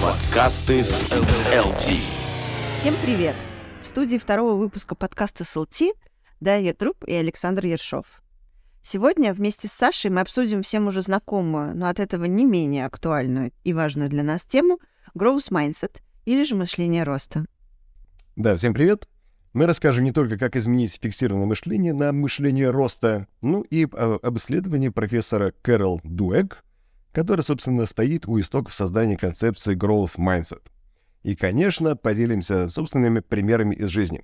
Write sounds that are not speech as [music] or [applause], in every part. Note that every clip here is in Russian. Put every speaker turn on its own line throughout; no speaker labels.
Подкасты с ЛТ.
Всем привет! В студии второго выпуска подкаста СЛТ Дарья Труп и Александр Ершов. Сегодня вместе с Сашей мы обсудим всем уже знакомую, но от этого не менее актуальную и важную для нас тему Growth Mindset или же мышление роста.
Да, всем привет! Мы расскажем не только, как изменить фиксированное мышление на мышление роста, ну и об исследовании профессора Кэрол Дуэг, который, собственно, стоит у истоков создания концепции Growth Mindset. И, конечно, поделимся собственными примерами из жизни.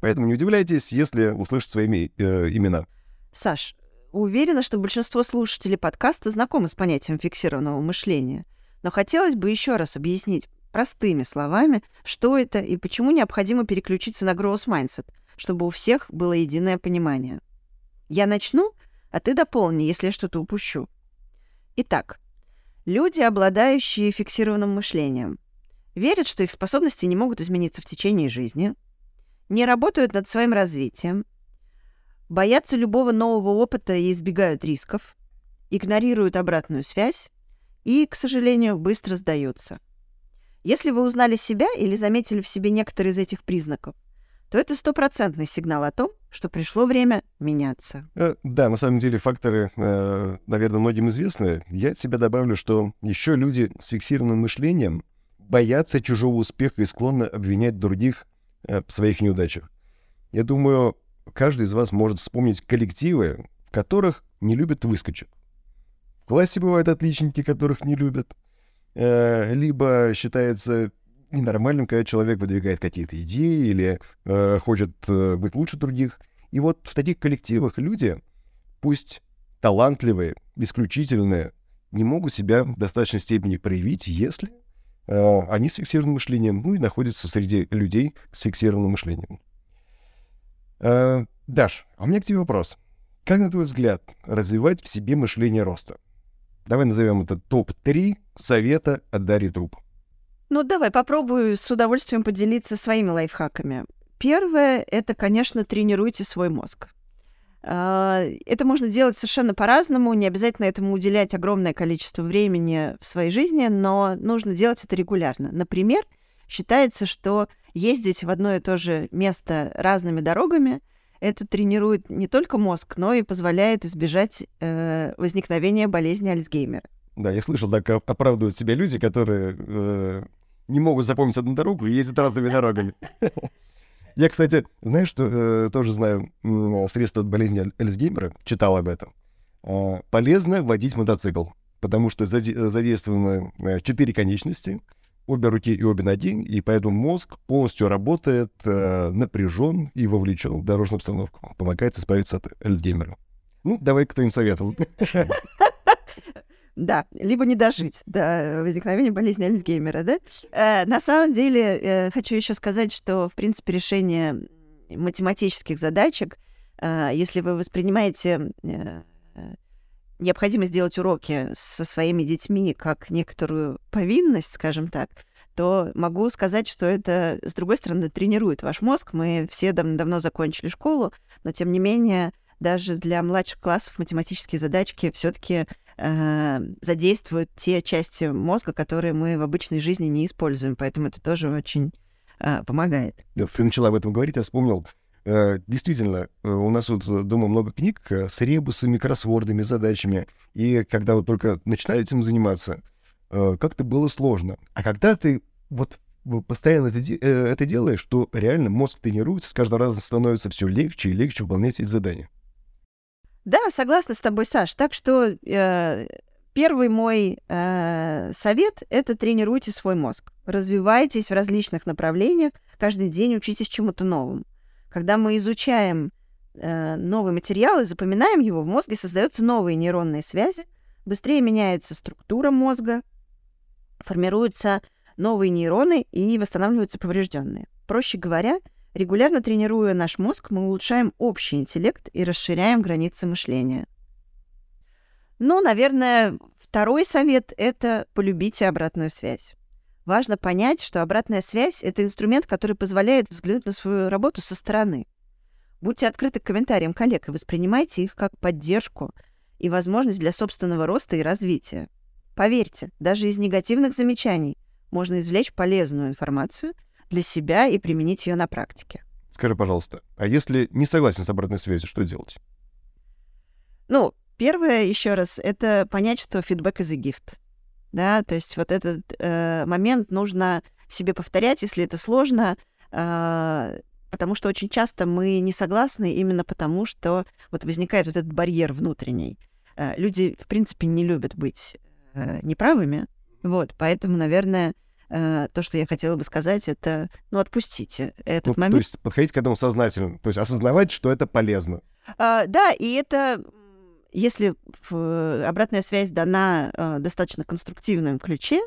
Поэтому не удивляйтесь, если услышите своими э, имена.
Саш, уверена, что большинство слушателей подкаста знакомы с понятием фиксированного мышления. Но хотелось бы еще раз объяснить простыми словами, что это и почему необходимо переключиться на Growth Mindset, чтобы у всех было единое понимание. Я начну, а ты дополни, если я что-то упущу. Итак, люди, обладающие фиксированным мышлением, верят, что их способности не могут измениться в течение жизни, не работают над своим развитием, боятся любого нового опыта и избегают рисков, игнорируют обратную связь и, к сожалению, быстро сдаются. Если вы узнали себя или заметили в себе некоторые из этих признаков, то это стопроцентный сигнал о том, что пришло время меняться.
Э, да, на самом деле факторы, э, наверное, многим известны. Я от себя добавлю, что еще люди с фиксированным мышлением боятся чужого успеха и склонны обвинять других э, в своих неудачах. Я думаю, каждый из вас может вспомнить коллективы, в которых не любят выскочек. В классе бывают отличники, которых не любят. Э, либо считается ненормальным, когда человек выдвигает какие-то идеи или э, хочет э, быть лучше других. И вот в таких коллективах люди, пусть талантливые, исключительные, не могут себя в достаточной степени проявить, если э, они с фиксированным мышлением, ну и находятся среди людей с фиксированным мышлением. Э, Даш, а у меня к тебе вопрос. Как, на твой взгляд, развивать в себе мышление роста? Давай назовем это топ-3 совета от Дарьи Труп.
Ну, давай попробую с удовольствием поделиться своими лайфхаками. Первое — это, конечно, тренируйте свой мозг. А, это можно делать совершенно по-разному, не обязательно этому уделять огромное количество времени в своей жизни, но нужно делать это регулярно. Например, считается, что ездить в одно и то же место разными дорогами это тренирует не только мозг, но и позволяет избежать э, возникновения болезни Альцгеймера.
Да, я слышал, так оправдывают себя люди, которые э, не могут запомнить одну дорогу и ездят разными дорогами. Я, кстати, знаешь, что э, тоже знаю средства от болезни Альцгеймера, читал об этом. Э, полезно водить мотоцикл, потому что задействованы э, четыре конечности, обе руки и обе ноги, и поэтому мозг полностью работает, э, напряжен и вовлечен в дорожную обстановку. Помогает избавиться от Альцгеймера. Ну, давай к твоим советам.
Да, либо не дожить до возникновения болезни Альцгеймера, да? Э, на самом деле, э, хочу еще сказать, что, в принципе, решение математических задачек, э, если вы воспринимаете э, необходимо сделать уроки со своими детьми как некоторую повинность, скажем так, то могу сказать, что это, с другой стороны, тренирует ваш мозг. Мы все дав- давно закончили школу, но, тем не менее, даже для младших классов математические задачки все-таки э, задействуют те части мозга, которые мы в обычной жизни не используем. Поэтому это тоже очень э, помогает.
Ты начала об этом говорить, я вспомнил. Э, действительно, э, у нас вот дома много книг э, с ребусами, кроссвордами, задачами. И когда вот только начинали этим заниматься, как-то было сложно. А когда ты вот постоянно это, это делаешь, то реально мозг тренируется, с каждым разом становится все легче и легче выполнять эти задания.
Да, согласна с тобой, Саш. Так что э, первый мой э, совет — это тренируйте свой мозг. Развивайтесь в различных направлениях, каждый день учитесь чему-то новому. Когда мы изучаем э, новый материал и запоминаем его, в мозге создаются новые нейронные связи, быстрее меняется структура мозга, формируются новые нейроны и восстанавливаются поврежденные. Проще говоря, Регулярно тренируя наш мозг, мы улучшаем общий интеллект и расширяем границы мышления. Ну, наверное, второй совет — это полюбите обратную связь. Важно понять, что обратная связь — это инструмент, который позволяет взглянуть на свою работу со стороны. Будьте открыты к комментариям коллег и воспринимайте их как поддержку и возможность для собственного роста и развития. Поверьте, даже из негативных замечаний можно извлечь полезную информацию для себя и применить ее на практике.
Скажи, пожалуйста, а если не согласен с обратной связью, что делать?
Ну, первое, еще раз, это понять, что фидбэк is a gift. Да, то есть вот этот э, момент нужно себе повторять, если это сложно, э, потому что очень часто мы не согласны именно потому, что вот возникает вот этот барьер внутренний. Э, люди, в принципе, не любят быть э, неправыми, вот, поэтому, наверное, э, то, что я хотела бы сказать, это, ну, отпустите этот
ну,
момент.
То есть подходить к этому сознательно, то есть осознавать, что это полезно.
А, да, и это если обратная связь дана э, достаточно конструктивном ключе,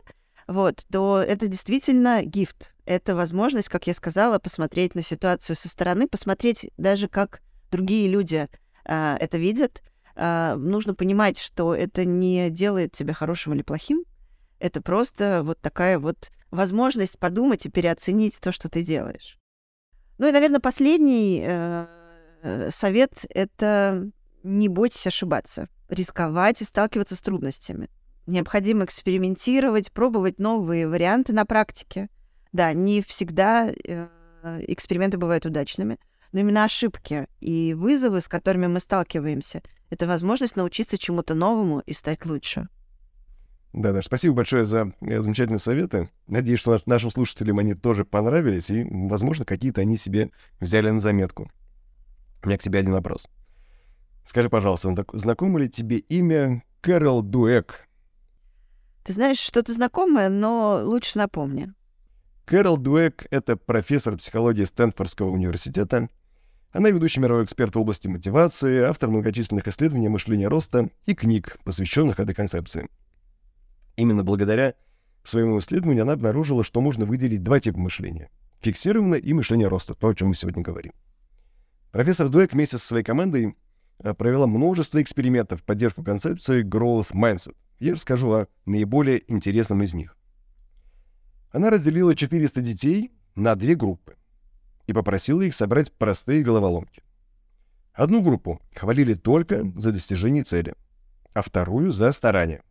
вот, то это действительно гифт. Это возможность, как я сказала, посмотреть на ситуацию со стороны, посмотреть даже, как другие люди э, это видят. Э, нужно понимать, что это не делает тебя хорошим или плохим. Это просто вот такая вот возможность подумать и переоценить то, что ты делаешь. Ну и, наверное, последний э совет — это не бойтесь ошибаться, рисковать и сталкиваться с трудностями. Необходимо экспериментировать, пробовать новые варианты на практике. Да, не всегда э, эксперименты бывают удачными, но именно ошибки и вызовы, с которыми мы сталкиваемся, это возможность научиться чему-то новому и стать лучше.
Да, да, спасибо большое за э, замечательные советы. Надеюсь, что нашим слушателям они тоже понравились, и, возможно, какие-то они себе взяли на заметку. У меня к тебе один вопрос. Скажи, пожалуйста, знакомо ли тебе имя Кэрол Дуэк?
Ты знаешь, что-то знакомое, но лучше напомни.
Кэрол Дуэк — это профессор психологии Стэнфордского университета. Она ведущий мировой эксперт в области мотивации, автор многочисленных исследований мышления роста и книг, посвященных этой концепции. Именно благодаря своему исследованию она обнаружила, что можно выделить два типа мышления — фиксированное и мышление роста, то, о чем мы сегодня говорим. Профессор Дуэк вместе со своей командой провела множество экспериментов в поддержку концепции Growth Mindset. Я расскажу о наиболее интересном из них. Она разделила 400 детей на две группы и попросила их собрать простые головоломки. Одну группу хвалили только за достижение цели, а вторую — за старание.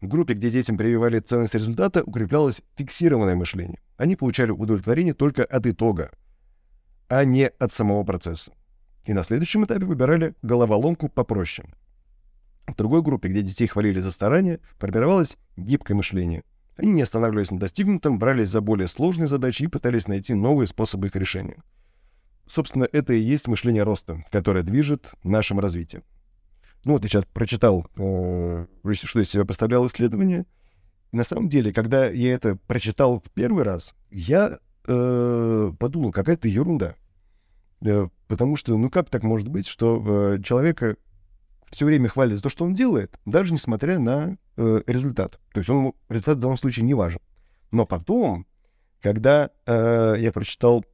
В группе, где детям прививали ценность результата, укреплялось фиксированное мышление. Они получали удовлетворение только от итога, а не от самого процесса и на следующем этапе выбирали головоломку попроще. В другой группе, где детей хвалили за старание, формировалось гибкое мышление. Они не останавливались на достигнутом, брались за более сложные задачи и пытались найти новые способы их решения. Собственно, это и есть мышление роста, которое движет нашим развитием. Ну вот я сейчас прочитал, э, что из себя представляло исследование. На самом деле, когда я это прочитал в первый раз, я э, подумал, какая-то ерунда. Э, потому что, ну как так может быть, что э, человека все время хвалят за то, что он делает, даже несмотря на э, результат. То есть он, результат в данном случае не важен. Но потом, когда э, я прочитал,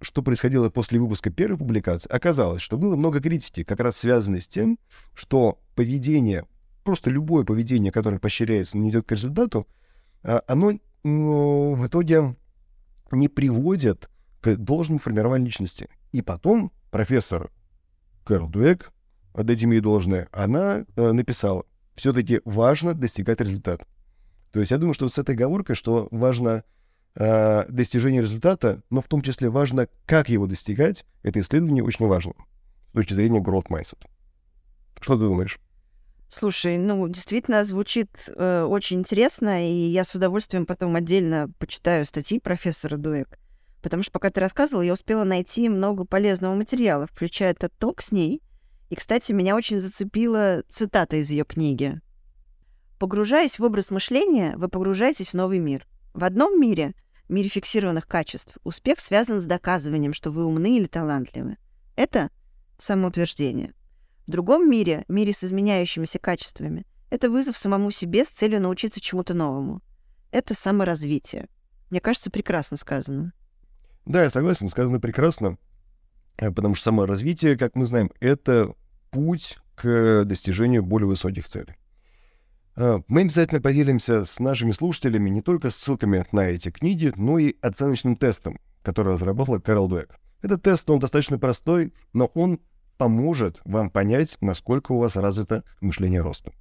что происходило после выпуска первой публикации, оказалось, что было много критики, как раз связанной с тем, что поведение, просто любое поведение, которое поощряется, но не идет к результату, э, оно э, в итоге не приводит к должному формированию личности. И потом профессор Кэрол Дуэк, отдадим ей должное, она э, написала, все-таки важно достигать результата. То есть я думаю, что с этой оговоркой, что важно э, достижение результата, но в том числе важно, как его достигать, это исследование очень важно с точки зрения growth mindset. Что ты думаешь?
Слушай, ну, действительно звучит э, очень интересно, и я с удовольствием потом отдельно почитаю статьи профессора Дуэк. Потому что пока ты рассказывал, я успела найти много полезного материала, включая этот ток с ней. И, кстати, меня очень зацепила цитата из ее книги. Погружаясь в образ мышления, вы погружаетесь в новый мир. В одном мире, мире фиксированных качеств, успех связан с доказыванием, что вы умны или талантливы. Это самоутверждение. В другом мире, мире с изменяющимися качествами, это вызов самому себе с целью научиться чему-то новому. Это саморазвитие. Мне кажется, прекрасно сказано.
Да, я согласен, сказано прекрасно, э, потому что само развитие, как мы знаем, это путь к достижению более высоких целей. Э, мы обязательно поделимся с нашими слушателями не только ссылками на эти книги, но и оценочным тестом, который разработала Карл Дуэк. Этот тест, он достаточно простой, но он поможет вам понять, насколько у вас развито мышление роста.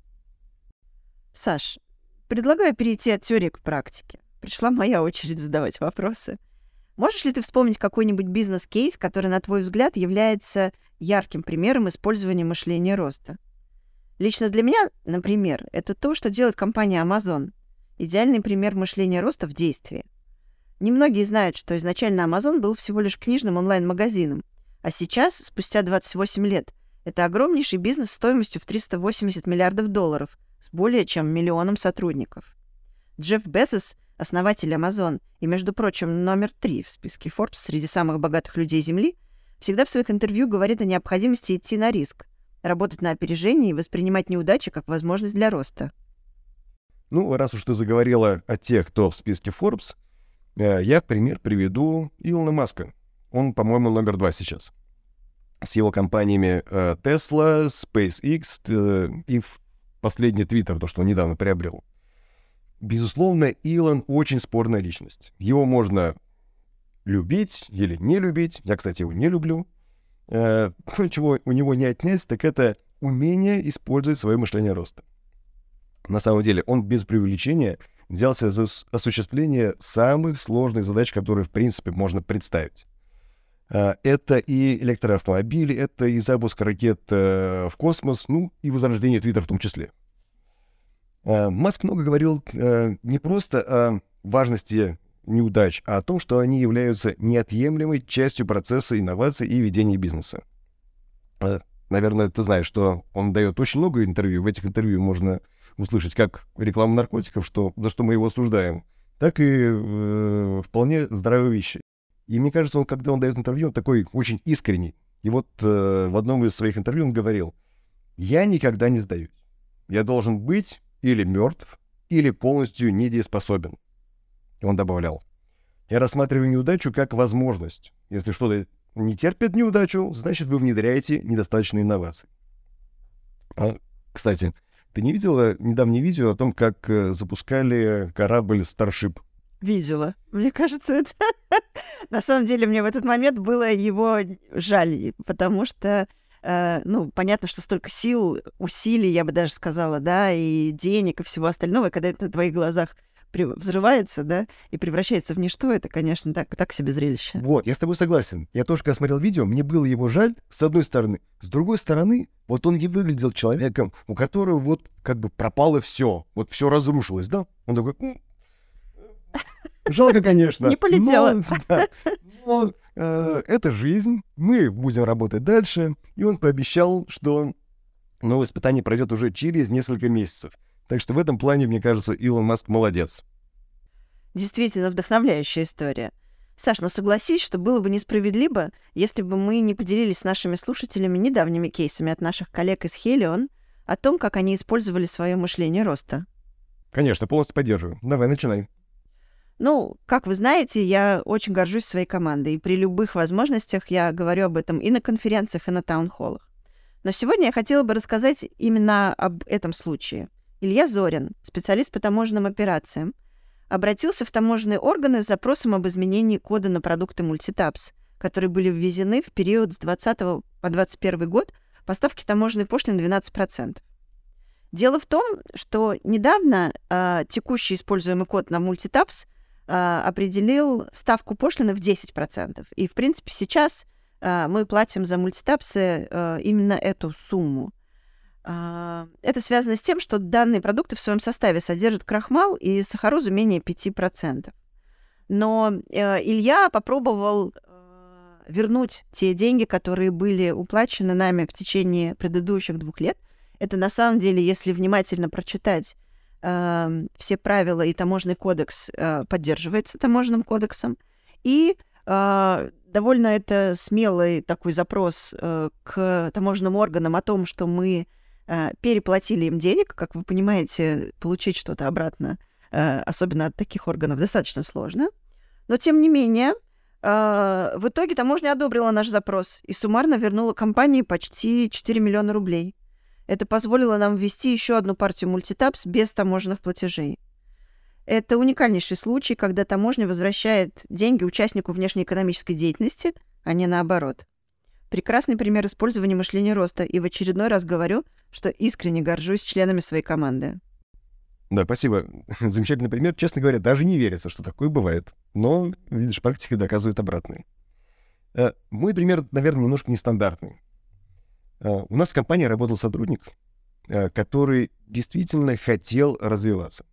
Саш, предлагаю перейти от теории к практике. Пришла моя очередь задавать вопросы. Можешь ли ты вспомнить какой-нибудь бизнес-кейс, который, на твой взгляд, является ярким примером использования мышления роста? Лично для меня, например, это то, что делает компания Amazon. Идеальный пример мышления роста в действии. Немногие знают, что изначально Amazon был всего лишь книжным онлайн-магазином, а сейчас, спустя 28 лет, это огромнейший бизнес стоимостью в 380 миллиардов долларов с более чем миллионом сотрудников. Джефф Безос — основатель Amazon и, между прочим, номер три в списке Forbes среди самых богатых людей Земли, всегда в своих интервью говорит о необходимости идти на риск, работать на опережение и воспринимать неудачи как возможность для роста.
Ну, раз уж ты заговорила о тех, кто в списке Forbes, э, я пример приведу Илона Маска. Он, по-моему, номер два сейчас. С его компаниями э, Tesla, SpaceX э, и последний Twitter, то, что он недавно приобрел. Безусловно, Илон очень спорная личность. Его можно любить или не любить. Я, кстати, его не люблю. Э, [laughs] чего у него не отнять, так это умение использовать свое мышление роста. На самом деле, он без преувеличения взялся за осуществление самых сложных задач, которые, в принципе, можно представить. Э, это и электроавтомобили, это и запуск ракет э, в космос, ну и возрождение Твиттера в том числе. Э, Маск много говорил не просто о важности неудач, а о том, что они являются неотъемлемой частью процесса инноваций и ведения бизнеса. Наверное, ты знаешь, что он дает очень много интервью. В этих интервью можно услышать как рекламу наркотиков, что, за что мы его осуждаем, так и э, вполне здравые вещи. И мне кажется, он, когда он дает интервью, он такой очень искренний. И вот э, в одном из своих интервью он говорил, «Я никогда не сдаюсь. Я должен быть или мертв, или полностью недееспособен». Он добавлял, «Я рассматриваю неудачу как возможность. Если что-то не терпит неудачу, значит, вы внедряете недостаточно инноваций». А, кстати, ты не видела недавнее видео о том, как э, запускали корабль Starship?
Видела. Мне кажется, это... [laughs] На самом деле, мне в этот момент было его жаль, потому что, э, ну, понятно, что столько сил, усилий, я бы даже сказала, да, и денег, и всего остального, и когда это на твоих глазах взрывается, да, и превращается в ничто, это, конечно, так, так себе зрелище.
Вот, я с тобой согласен. Я тоже, когда смотрел видео, мне было его жаль, с одной стороны. С другой стороны, вот он не выглядел человеком, у которого вот как бы пропало все, вот все разрушилось, да? Он такой, Жалко, конечно. [laughs]
Не полетело. Но, да,
но э, это жизнь, мы будем работать дальше. И он пообещал, что новое испытание пройдет уже через несколько месяцев. Так что в этом плане, мне кажется, Илон Маск молодец.
Действительно вдохновляющая история. Саш, ну согласись, что было бы несправедливо, если бы мы не поделились с нашими слушателями недавними кейсами от наших коллег из Helion о том, как они использовали свое мышление роста.
Конечно, полностью поддерживаю. Давай, начинай.
Ну, как вы знаете, я очень горжусь своей командой, и при любых возможностях я говорю об этом и на конференциях, и на таунхоллах. Но сегодня я хотела бы рассказать именно об этом случае. Илья Зорин, специалист по таможенным операциям, обратился в таможенные органы с запросом об изменении кода на продукты мультитапс, которые были ввезены в период с 20 по 21 год поставки таможенной пошлины 12%. Дело в том, что недавно э, текущий используемый код на мультитапс э, определил ставку пошлины в 10%. И, в принципе, сейчас э, мы платим за мультитапсы э, именно эту сумму. Это связано с тем, что данные продукты в своем составе содержат крахмал и сахарозу менее 5%. Но э, Илья попробовал вернуть те деньги, которые были уплачены нами в течение предыдущих двух лет. Это на самом деле, если внимательно прочитать все правила и таможенный кодекс э, поддерживается таможенным кодексом. И э, довольно это смелый такой запрос э, к таможенным органам о том, что мы переплатили им денег. Как вы понимаете, получить что-то обратно, особенно от таких органов, достаточно сложно. Но тем не менее, в итоге таможня одобрила наш запрос и суммарно вернула компании почти 4 миллиона рублей. Это позволило нам ввести еще одну партию мультитапс без таможенных платежей. Это уникальнейший случай, когда таможня возвращает деньги участнику внешнеэкономической деятельности, а не наоборот. Прекрасный пример использования мышления роста, и в очередной раз говорю, что искренне горжусь членами своей команды.
Да, спасибо. [laughs] Замечательный пример. Честно говоря, даже не верится, что такое бывает. Но, видишь, практика доказывает обратное. Э, мой пример, наверное, немножко нестандартный. Э, у нас в компании работал сотрудник, э, который действительно хотел развиваться.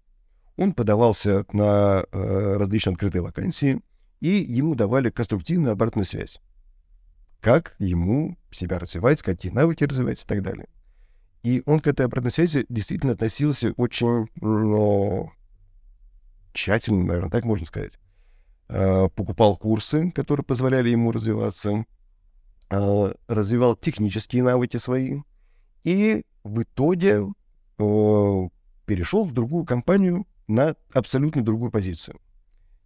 Он подавался на различные открытые вакансии, и ему давали конструктивную обратную связь. Как ему себя развивать, какие навыки развивать и так далее. И он к этой обратной связи действительно относился очень ну, тщательно, наверное, так можно сказать. Э, покупал курсы, которые позволяли ему развиваться, э, развивал технические навыки свои, и в итоге э, перешел в другую компанию на абсолютно другую позицию.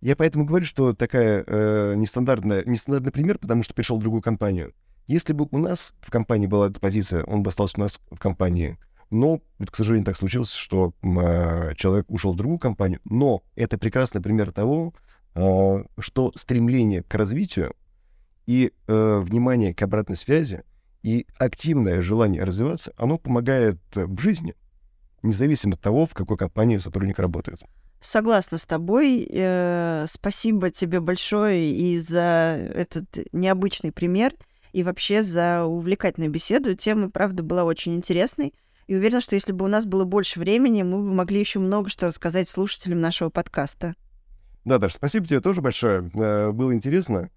Я поэтому говорю, что такая э, нестандартная, нестандартный пример, потому что перешел в другую компанию — если бы у нас в компании была эта позиция, он бы остался у нас в компании. Но, к сожалению, так случилось, что э, человек ушел в другую компанию. Но это прекрасный пример того, э, что стремление к развитию и э, внимание к обратной связи и активное желание развиваться, оно помогает в жизни, независимо от того, в какой компании сотрудник работает.
Согласна с тобой. Э, спасибо тебе большое и за этот необычный пример и вообще за увлекательную беседу. Тема, правда, была очень интересной. И уверена, что если бы у нас было больше времени, мы бы могли еще много что рассказать слушателям нашего подкаста.
Да, Даша, спасибо тебе тоже большое. Э, было интересно.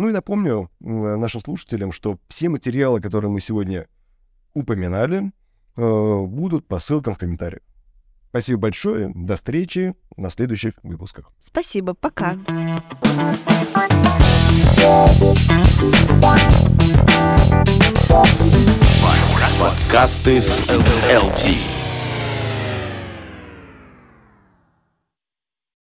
Ну и напомню нашим слушателям, что все материалы, которые мы сегодня упоминали, э, будут по ссылкам в комментариях. Спасибо большое. До встречи на следующих выпусках.
Спасибо. Пока.
Подкасты с LT.